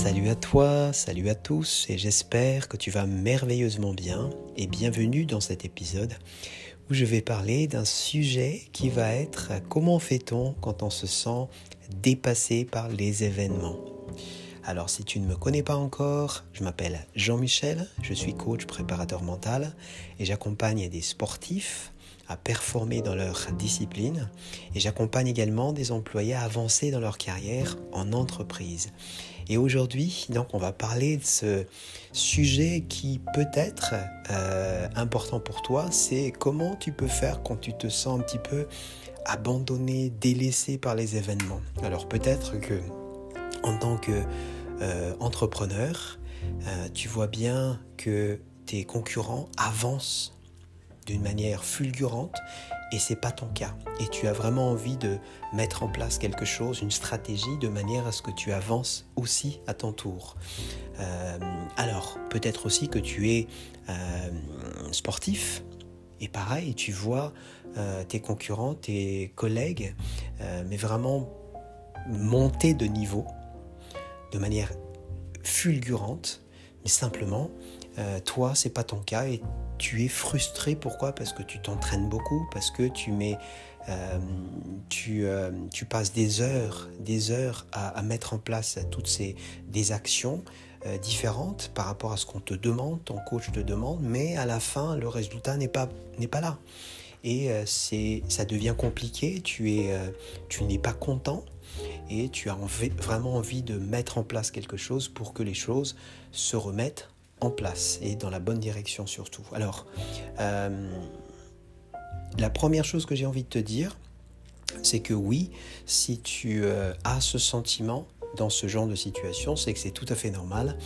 Salut à toi, salut à tous et j'espère que tu vas merveilleusement bien et bienvenue dans cet épisode où je vais parler d'un sujet qui va être comment fait-on quand on se sent dépassé par les événements? Alors si tu ne me connais pas encore, je m'appelle Jean-Michel, je suis coach préparateur mental et j'accompagne des sportifs à performer dans leur discipline et j'accompagne également des employés à avancer dans leur carrière en entreprise. Et aujourd'hui, donc, on va parler de ce sujet qui peut être euh, important pour toi, c'est comment tu peux faire quand tu te sens un petit peu abandonné, délaissé par les événements. Alors peut-être que en tant que euh, euh, tu vois bien que tes concurrents avancent d'une manière fulgurante et c'est pas ton cas. Et tu as vraiment envie de mettre en place quelque chose, une stratégie, de manière à ce que tu avances aussi à ton tour. Euh, alors, peut-être aussi que tu es euh, sportif, et pareil, tu vois euh, tes concurrents, tes collègues, mais vraiment monter de niveau de manière fulgurante, mais simplement, toi, c'est pas ton cas et tu es frustré. Pourquoi? Parce que tu t'entraînes beaucoup, parce que tu mets, euh, tu, euh, tu, passes des heures, des heures à, mettre en place toutes ces des actions euh, différentes par rapport à ce qu'on te demande, ton coach te demande, mais à la fin, le résultat n'est pas n'est pas là. Et c'est, ça devient compliqué. Tu es, tu n'es pas content et tu as vraiment envie de mettre en place quelque chose pour que les choses se remettent en place et dans la bonne direction surtout. Alors, euh, la première chose que j'ai envie de te dire, c'est que oui, si tu euh, as ce sentiment dans ce genre de situation, c'est que c'est tout à fait normal.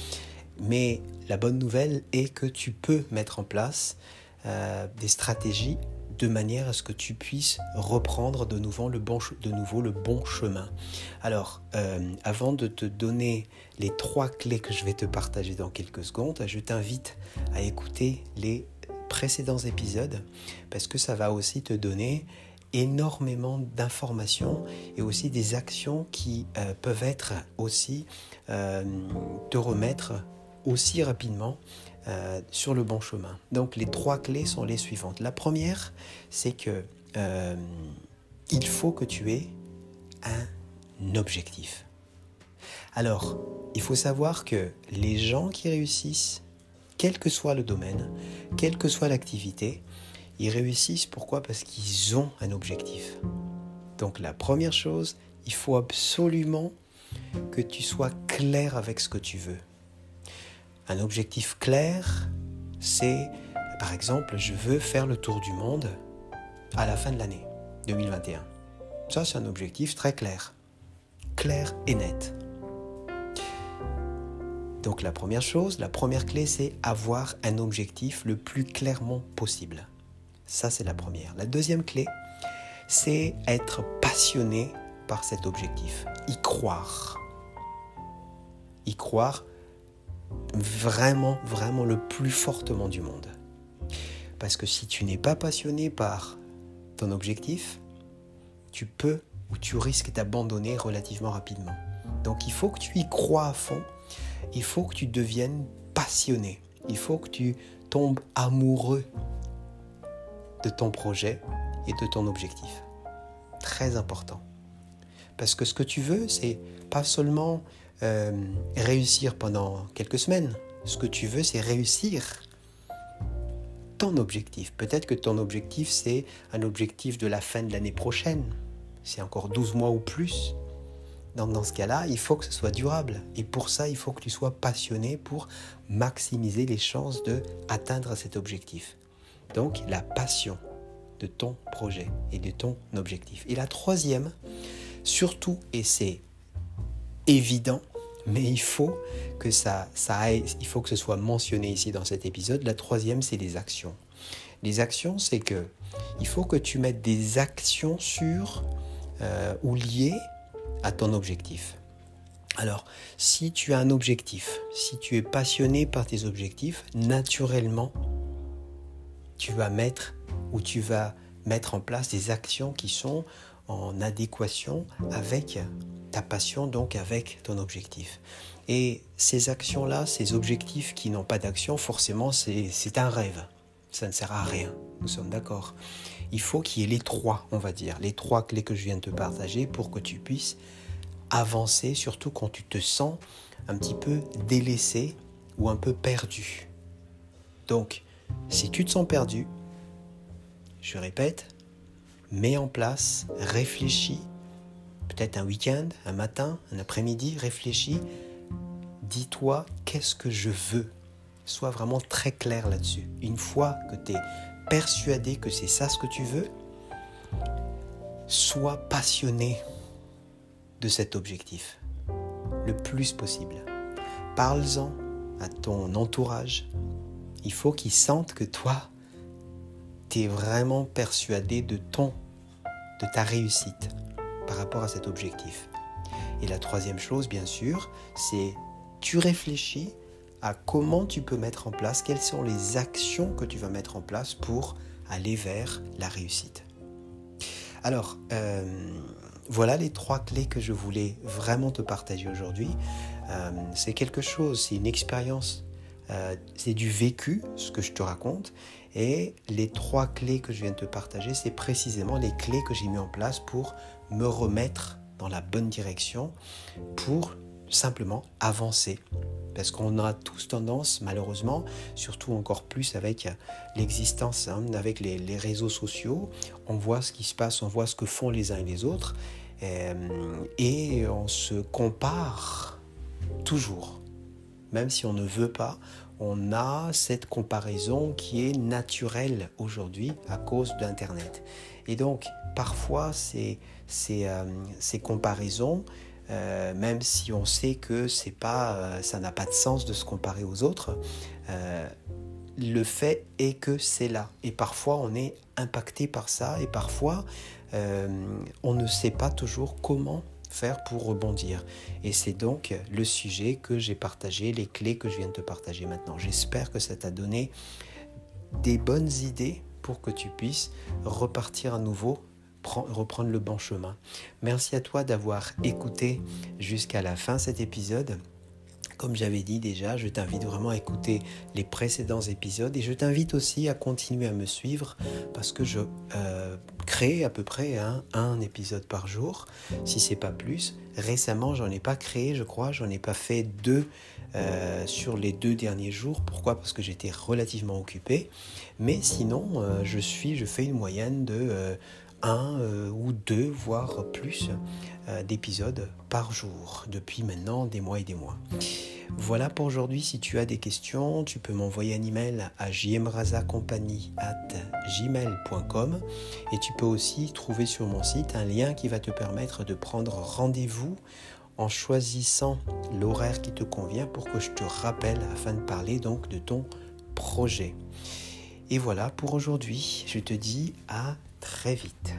Mais la bonne nouvelle est que tu peux mettre en place euh, des stratégies de manière à ce que tu puisses reprendre de nouveau le bon, de nouveau le bon chemin. Alors, euh, avant de te donner les trois clés que je vais te partager dans quelques secondes, je t'invite à écouter les précédents épisodes parce que ça va aussi te donner énormément d'informations et aussi des actions qui euh, peuvent être aussi euh, te remettre aussi rapidement euh, sur le bon chemin. Donc les trois clés sont les suivantes. La première, c'est que euh, il faut que tu aies un objectif. Alors, il faut savoir que les gens qui réussissent, quel que soit le domaine, quelle que soit l'activité, ils réussissent pourquoi? Parce qu'ils ont un objectif. Donc la première chose, il faut absolument que tu sois clair avec ce que tu veux. Un objectif clair, c'est par exemple, je veux faire le tour du monde à la fin de l'année 2021. Ça, c'est un objectif très clair. Clair et net. Donc la première chose, la première clé, c'est avoir un objectif le plus clairement possible. Ça, c'est la première. La deuxième clé, c'est être passionné par cet objectif. Y croire. Y croire vraiment, vraiment le plus fortement du monde. Parce que si tu n'es pas passionné par ton objectif, tu peux ou tu risques d'abandonner relativement rapidement. Donc il faut que tu y crois à fond, il faut que tu deviennes passionné, il faut que tu tombes amoureux de ton projet et de ton objectif. Très important. Parce que ce que tu veux, c'est pas seulement euh, réussir pendant quelques semaines. Ce que tu veux, c'est réussir ton objectif. Peut-être que ton objectif, c'est un objectif de la fin de l'année prochaine. C'est encore 12 mois ou plus. Dans ce cas-là, il faut que ce soit durable. Et pour ça, il faut que tu sois passionné pour maximiser les chances de atteindre cet objectif. Donc la passion de ton projet et de ton objectif. Et la troisième, surtout, et c'est évident, mais il faut que ça, il faut que ce soit mentionné ici dans cet épisode. La troisième, c'est les actions. Les actions, c'est que il faut que tu mettes des actions sur euh, ou liées à ton objectif. Alors, si tu as un objectif, si tu es passionné par tes objectifs, naturellement, tu vas mettre ou tu vas mettre en place des actions qui sont en adéquation avec ta passion, donc avec ton objectif. Et ces actions-là, ces objectifs qui n'ont pas d'action, forcément, c'est un rêve. Ça ne sert à rien. Nous sommes d'accord. Il faut qu'il y ait les trois, on va dire, les trois clés que je viens de te partager pour que tu puisses avancer, surtout quand tu te sens un petit peu délaissé ou un peu perdu. Donc, si tu te sens perdu, je répète, mets en place, réfléchis, peut-être un week-end, un matin, un après-midi, réfléchis, dis-toi qu'est-ce que je veux? Sois vraiment très clair là-dessus. Une fois que tu es persuadé que c'est ça ce que tu veux, sois passionné de cet objectif le plus possible. Parle-en à ton entourage. Il faut qu'ils sentent que toi, tu es vraiment persuadé de ton, de ta réussite par rapport à cet objectif. Et la troisième chose, bien sûr, c'est tu réfléchis à comment tu peux mettre en place, quelles sont les actions que tu vas mettre en place pour aller vers la réussite. Alors, euh, voilà les trois clés que je voulais vraiment te partager aujourd'hui. Euh, c'est quelque chose, c'est une expérience, euh, c'est du vécu, ce que je te raconte. Et les trois clés que je viens de te partager, c'est précisément les clés que j'ai mis en place pour me remettre dans la bonne direction, pour simplement avancer. Parce qu'on a tous tendance, malheureusement, surtout encore plus avec l'existence, hein, avec les, réseaux sociaux, on voit ce qui se passe, on voit ce que font les uns et les autres, euh, et on se compare toujours. Même si on ne veut pas, on a cette comparaison qui est naturelle aujourd'hui à cause d'Internet. Et donc, parfois, ces, ces, euh, comparaisons, euh, même si on sait que c'est pas, euh, ça n'a pas de sens de se comparer aux autres, le fait est que c'est là. Et parfois, on est impacté par ça, et parfois, on ne sait pas toujours comment faire pour rebondir. Et c'est donc le sujet que j'ai partagé, les clés que je viens de te partager maintenant. J'espère que ça t'a donné des bonnes idées pour que tu puisses repartir à nouveau reprendre le bon chemin. Merci à toi d'avoir écouté jusqu'à la fin cet épisode. Comme j'avais dit déjà, je t'invite vraiment à écouter les précédents épisodes et je t'invite aussi à continuer à me suivre parce que je euh, crée à peu près un épisode par jour, si c'est pas plus. Récemment, j'en ai pas créé, je crois, j'en ai pas fait deux euh, sur les deux derniers jours. Pourquoi? Parce que j'étais relativement occupé. Mais sinon, euh, je suis, je fais une moyenne de un ou deux, voire plus d'épisodes par jour depuis maintenant des mois et des mois. Voilà pour aujourd'hui. Si tu as des questions, tu peux m'envoyer un email à gmail.com et tu peux aussi trouver sur mon site un lien qui va te permettre de prendre rendez-vous en choisissant l'horaire qui te convient pour que je te rappelle afin de parler donc de ton projet. Et voilà pour aujourd'hui. Je te dis à très vite.